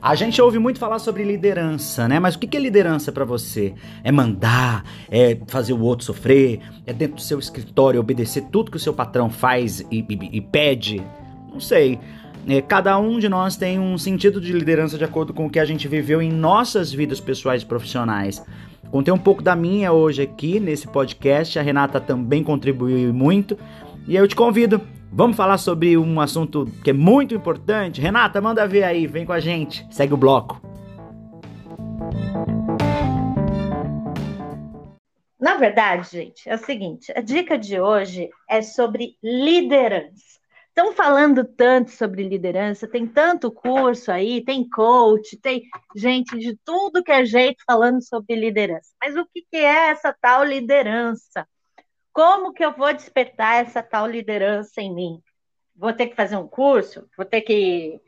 A gente ouve muito falar sobre liderança, né? Mas o que é liderança para você? É mandar, é fazer o outro sofrer, é dentro do seu escritório obedecer tudo que o seu patrão faz e, e, e pede? Não sei. É, cada um de nós tem um sentido de liderança de acordo com o que a gente viveu em nossas vidas pessoais e profissionais. Contei um pouco da minha hoje aqui nesse podcast, a Renata também contribuiu muito. E eu te convido, vamos falar sobre um assunto que é muito importante. Renata, manda ver aí, vem com a gente, segue o bloco. Na verdade, gente, é o seguinte: a dica de hoje é sobre liderança. Estão falando tanto sobre liderança, tem tanto curso aí, tem coach, tem gente de tudo que é jeito falando sobre liderança. Mas o que, é essa tal liderança? Como que eu vou despertar essa tal liderança em mim? Vou ter que fazer um curso? Vou ter que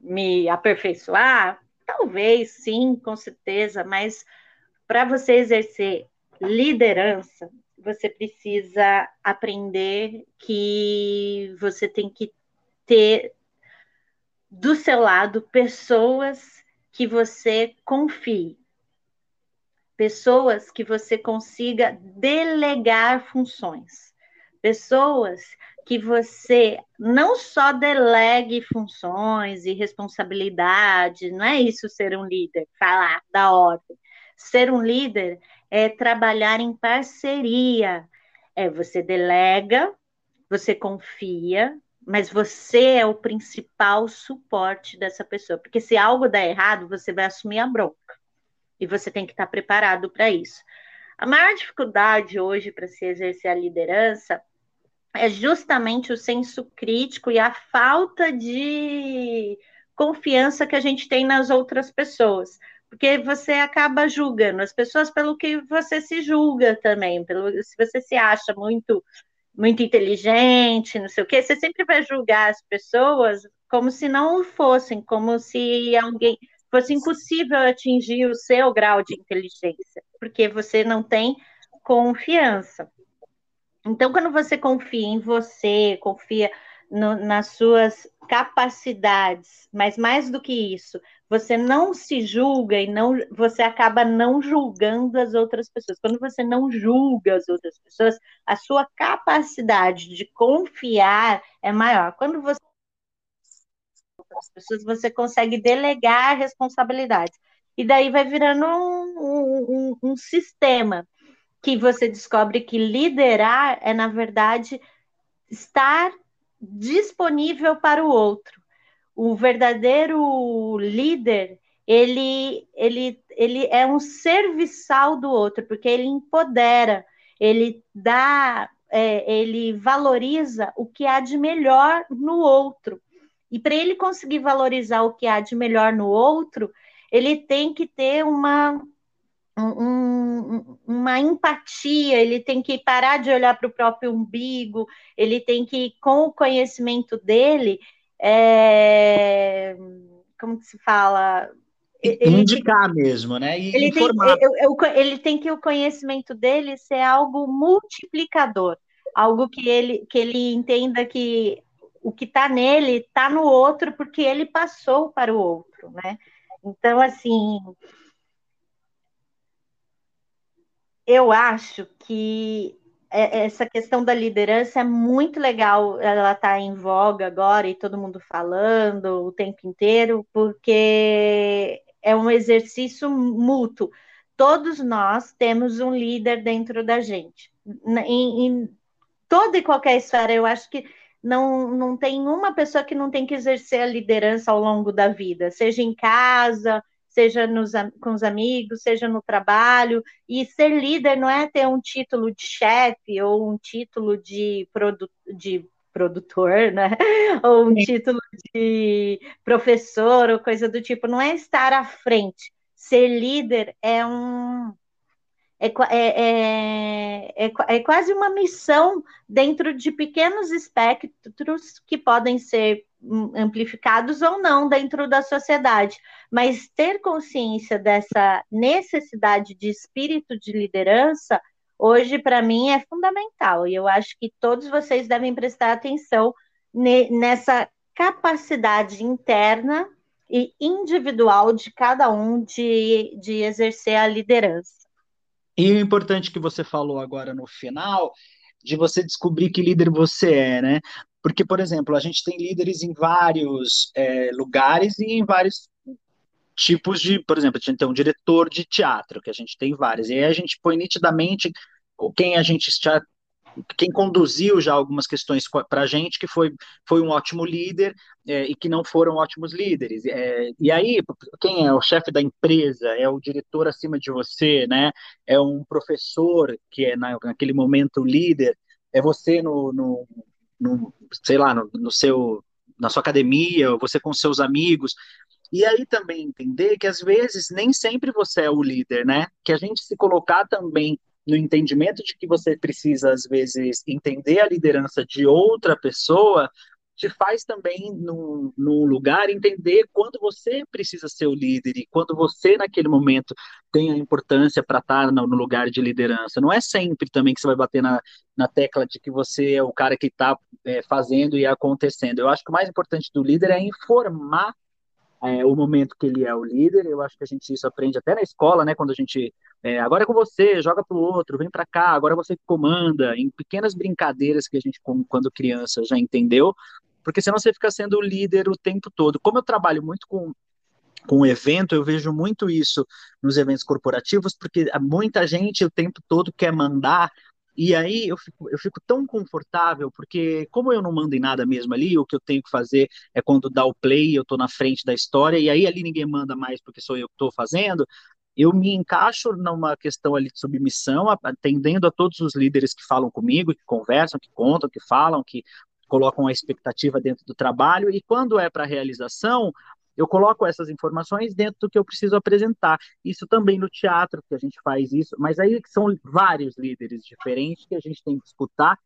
me aperfeiçoar? Talvez, sim, com certeza, mas para você exercer liderança, você precisa aprender que você tem que ter do seu lado pessoas que você confie, pessoas que você consiga delegar funções, pessoas que você não só delegue funções e responsabilidade, não é isso ser um líder, falar da ordem. Ser um líder é trabalhar em parceria. É, você delega, você confia, mas você é o principal suporte dessa pessoa. Porque se algo der errado, você vai assumir a bronca. E você tem que estar preparado para isso. A maior dificuldade hoje para se exercer a liderança é justamente o senso crítico e a falta de confiança que a gente tem nas outras pessoas porque você acaba julgando as pessoas pelo que você se julga também, pelo se você se acha muito muito inteligente, não sei o quê, você sempre vai julgar as pessoas como se não fossem, como se alguém fosse impossível atingir o seu grau de inteligência, porque você não tem confiança. Então, quando você confia em você, confia no, nas suas capacidades, mas mais do que isso, você não se julga e não você acaba não julgando as outras pessoas. Quando você não julga as outras pessoas, a sua capacidade de confiar é maior. Quando você as pessoas você consegue delegar responsabilidades. E daí vai virando um, um, um sistema que você descobre que liderar é, na verdade, estar disponível para o outro o verdadeiro líder, ele, ele, ele é um serviçal do outro, porque ele empodera, ele dá, é, ele valoriza o que há de melhor no outro. E para ele conseguir valorizar o que há de melhor no outro, ele tem que ter uma, um, uma empatia, ele tem que parar de olhar para o próprio umbigo, ele tem que, com o conhecimento dele, é, como que se fala? Ele Indicar tem, mesmo, né? E ele, informar. Tem, eu, eu, ele tem que o conhecimento dele ser algo multiplicador, algo que ele, que ele entenda que o que está nele está no outro porque ele passou para o outro, né? Então, assim, eu acho que é, essa questão da liderança é muito legal, ela está em voga agora e todo mundo falando o tempo inteiro, porque é um exercício mútuo. Todos nós temos um líder dentro da gente. Em, em toda e qualquer esfera, eu acho que não, não tem uma pessoa que não tem que exercer a liderança ao longo da vida, seja em casa, seja nos, com os amigos, seja no trabalho. E ser líder não é ter um título de chefe ou um título de, produ de produtor, né? Ou um Sim. título de professor ou coisa do tipo. Não é estar à frente. Ser líder é um é, é, é, é, quase uma missão dentro de pequenos espectros que podem ser amplificados ou não dentro da sociedade, mas ter consciência dessa necessidade de espírito de liderança, hoje, para mim, é fundamental. E eu acho que todos vocês devem prestar atenção nessa capacidade interna e individual de cada um de, de exercer a liderança. E o importante que você falou agora no final, de você descobrir que líder você é, né? Porque, por exemplo, a gente tem líderes em vários é, lugares e em vários tipos de, por exemplo, a gente tem um diretor de teatro, que a gente tem vários, e aí a gente põe nitidamente quem a gente quem conduziu já algumas questões para a gente, que foi, foi um ótimo líder é, e que não foram ótimos líderes. É, e aí, quem é o chefe da empresa? É o diretor acima de você, né? É um professor que é na, naquele momento líder? É você no, no, no sei lá, no, no seu na sua academia, você com seus amigos. E aí também entender que às vezes nem sempre você é o líder, né? Que a gente se colocar também no entendimento de que você precisa, às vezes, entender a liderança de outra pessoa, te faz também, num, num lugar, entender quando você precisa ser o líder e quando você, naquele momento, tem a importância para estar no, no, lugar de liderança. Não é sempre também que você vai bater na, na tecla de que você é o cara que está é, fazendo e acontecendo. Eu acho que o mais importante do líder é informar é, o momento que ele é o líder. Eu acho que a gente isso aprende até na escola, né? Quando a gente é, agora é com você, joga para o outro, vem para cá, agora você comanda, em pequenas brincadeiras que a gente, quando criança, já entendeu, porque senão você fica sendo o líder o tempo todo. Como eu trabalho muito com com o evento, eu vejo muito isso nos eventos corporativos, porque muita gente o tempo todo quer mandar e aí eu fico, eu fico tão confortável, porque como eu não mando em nada mesmo ali, o que eu tenho que fazer é quando dá o play, eu estou na frente da história, e aí ali ninguém manda mais porque sou eu que estou fazendo, eu me encaixo numa questão ali de submissão, atendendo a todos os líderes que falam comigo, que conversam, que contam, que falam, que colocam a expectativa dentro do trabalho, e quando é para realização, eu coloco essas informações dentro do que eu preciso apresentar. Isso também no teatro, que a gente faz isso, mas aí são vários líderes diferentes que a gente tem que escutar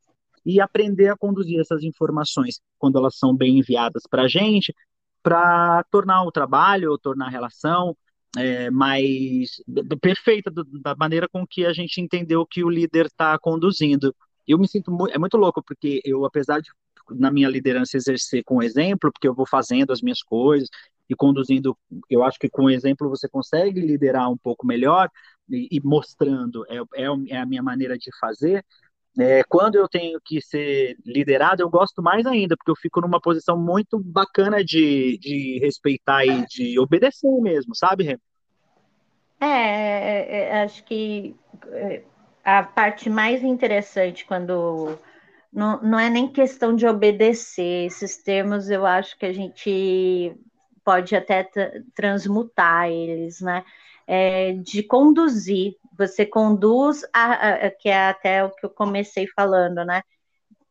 e aprender a conduzir essas informações quando elas são bem enviadas para a gente, para tornar o trabalho, tornar a relação é, mais perfeita do, da maneira com que a gente entendeu que o líder está conduzindo. Eu me sinto é muito louco, porque eu, apesar de na minha liderança exercer com exemplo, porque eu vou fazendo as minhas coisas, e conduzindo, eu acho que com o exemplo você consegue liderar um pouco melhor e, e mostrando, é, é, é, a minha maneira de fazer. É, quando eu tenho que ser liderado, eu gosto mais ainda, porque eu fico numa posição muito bacana de, de respeitar e de obedecer mesmo, sabe, Rê? É, é, é acho que a parte mais interessante quando não, não é nem questão de obedecer, esses termos eu acho que a gente pode até transmutar eles, né? É, de conduzir, você conduz, a, a, que é até o que eu comecei falando, né?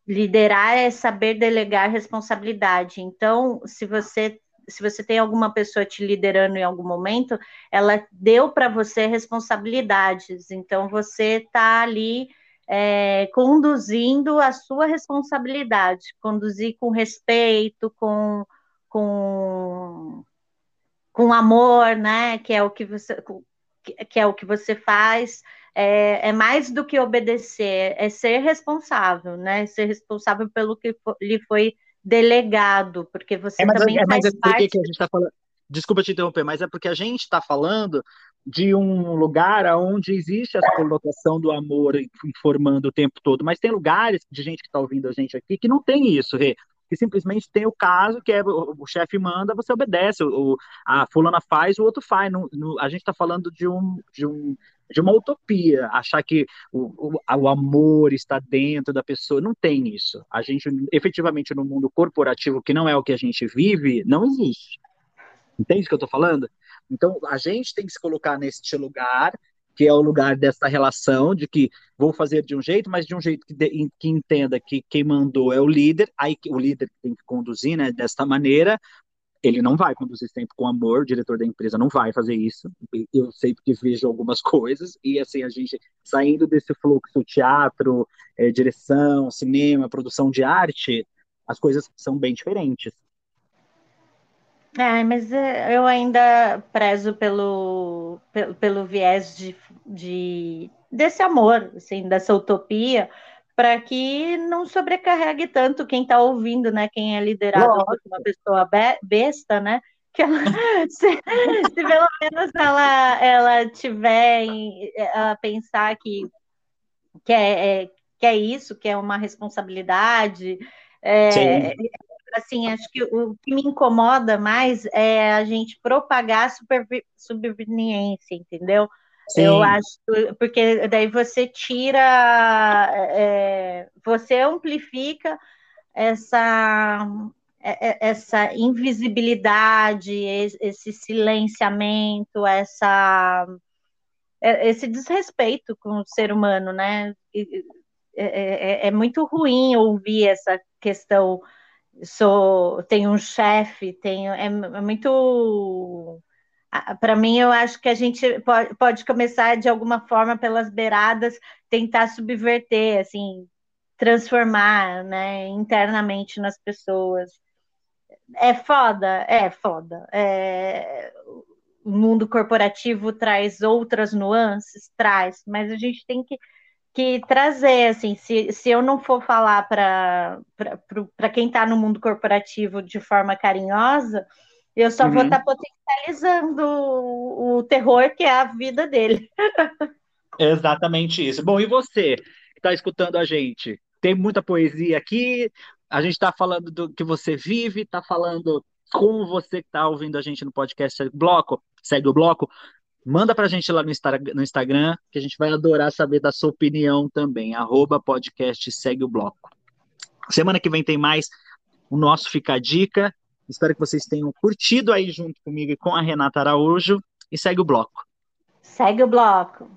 Liderar é saber delegar responsabilidade. Então, se você se você tem alguma pessoa te liderando em algum momento, ela deu para você responsabilidades. Então, você está ali é, conduzindo a sua responsabilidade, conduzir com respeito, com com, com amor, né? Que é o que você que é o que você faz. É, é mais do que obedecer, é ser responsável, né? Ser responsável pelo que lhe foi delegado, porque você é, mas, também é, faz é parte. Que a gente tá falando... Desculpa te interromper, mas é porque a gente está falando de um lugar onde existe essa colocação do amor informando o tempo todo, mas tem lugares de gente que está ouvindo a gente aqui que não tem isso, Rê que simplesmente tem o caso que é o, o chefe manda, você obedece, o, a fulana faz, o outro faz. No, no, a gente está falando de um, de um de uma utopia, achar que o, o, o, amor está dentro da pessoa, não tem isso. A gente, efetivamente, no mundo corporativo, que não é o que a gente vive, não existe. Entende o que eu estou falando? Então, a gente tem que se colocar neste lugar que é o lugar dessa relação de que vou fazer de um jeito, mas de um jeito que, de, que entenda que quem mandou é o líder, aí o líder tem que conduzir, né, desta maneira, ele não vai conduzir sempre com amor, o diretor da empresa não vai fazer isso. Eu sei porque vejo algumas coisas, e assim, a gente saindo desse fluxo teatro, é, direção, cinema, produção de arte, as coisas são bem diferentes. É, mas é, eu ainda prezo pelo, pelo, pelo viés de, de, desse amor, assim, dessa utopia, para que não sobrecarregue tanto quem está ouvindo, né? Quem é liderado por uma pessoa besta, né? que ela, se, se, pelo menos ela, ela tiver em, ela pensar que, que, é, é, que é isso, que é uma responsabilidade. É, assim, acho que o que me incomoda mais é a gente propagar super, subveniência, entendeu? Sim. Eu acho, porque daí você tira, é, você amplifica essa é, é, essa invisibilidade, esse silenciamento, essa, é, esse desrespeito com o ser humano, né? É, é, é muito ruim ouvir essa questão. Sou, tenho um chefe, tenho, é, é muito. Para mim, eu acho que a gente pode, pode começar de alguma forma pelas beiradas, tentar subverter, assim, transformar, né, internamente nas pessoas. É foda, é foda. É... O mundo corporativo traz outras nuances, traz, mas a gente tem que, que trazer, assim, se, se eu não for falar para quem está no mundo corporativo de forma carinhosa, eu só uhum. vou estar tá potencializando o, o terror que é a vida dele. Exatamente isso. Bom, e você que está escutando a gente? Tem muita poesia aqui, a gente está falando do que você vive, está falando com você que está ouvindo a gente no podcast Bloco, segue o Bloco, manda para a gente lá no, Instagram, que a gente vai adorar saber da sua opinião também, arroba podcast segue o Bloco. Semana que vem tem mais o nosso Fica a Dica, espero que vocês tenham curtido aí junto comigo e com a Renata Araújo, e segue o Bloco. Segue o Bloco.